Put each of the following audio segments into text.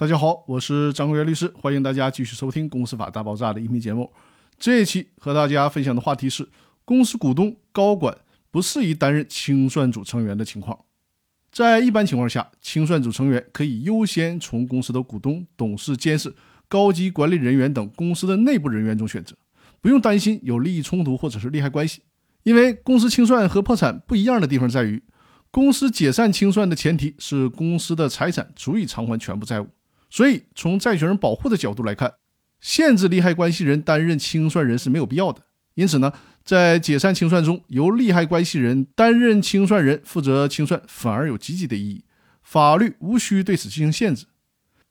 大家好，我是张国元律师，欢迎大家继续收听《公司法大爆炸》的音频节目。这一期和大家分享的话题是：公司股东、高管不适宜担任清算组成员的情况。在一般情况下，清算组成员可以优先从公司的股东、董事、监事、高级管理人员等公司的内部人员中选择，不用担心有利益冲突或者是利害关系。因为公司清算和破产不一样的地方在于，公司解散清算的前提是公司的财产足以偿还全部债务。所以，从债权人保护的角度来看，限制利害关系人担任清算人是没有必要的。因此呢，在解散清算中，由利害关系人担任清算人负责清算，反而有积极的意义。法律无需对此进行限制。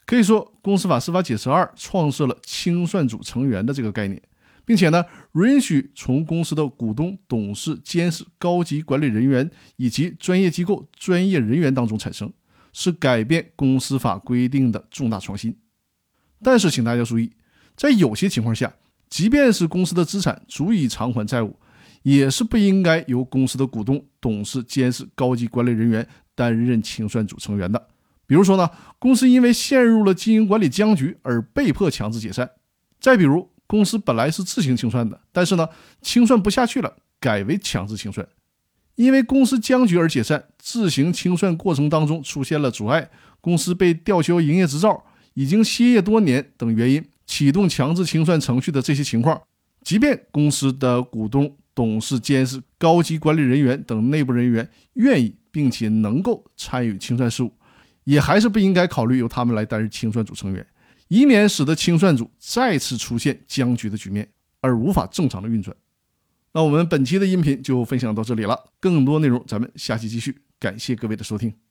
可以说，《公司法司法解释二》创设了清算组成员的这个概念，并且呢，允许从公司的股东、董事、监事、高级管理人员以及专业机构专业人员当中产生。是改变公司法规定的重大创新，但是请大家注意，在有些情况下，即便是公司的资产足以偿还债务，也是不应该由公司的股东、董事、监事、高级管理人员担任清算组成员的。比如说呢，公司因为陷入了经营管理僵局而被迫强制解散；再比如，公司本来是自行清算的，但是呢，清算不下去了，改为强制清算。因为公司僵局而解散，自行清算过程当中出现了阻碍，公司被吊销营业执照，已经歇业多年等原因，启动强制清算程序的这些情况，即便公司的股东、董事、监事、高级管理人员等内部人员愿意并且能够参与清算事务，也还是不应该考虑由他们来担任清算组成员，以免使得清算组再次出现僵局的局面，而无法正常的运转。那我们本期的音频就分享到这里了，更多内容咱们下期继续。感谢各位的收听。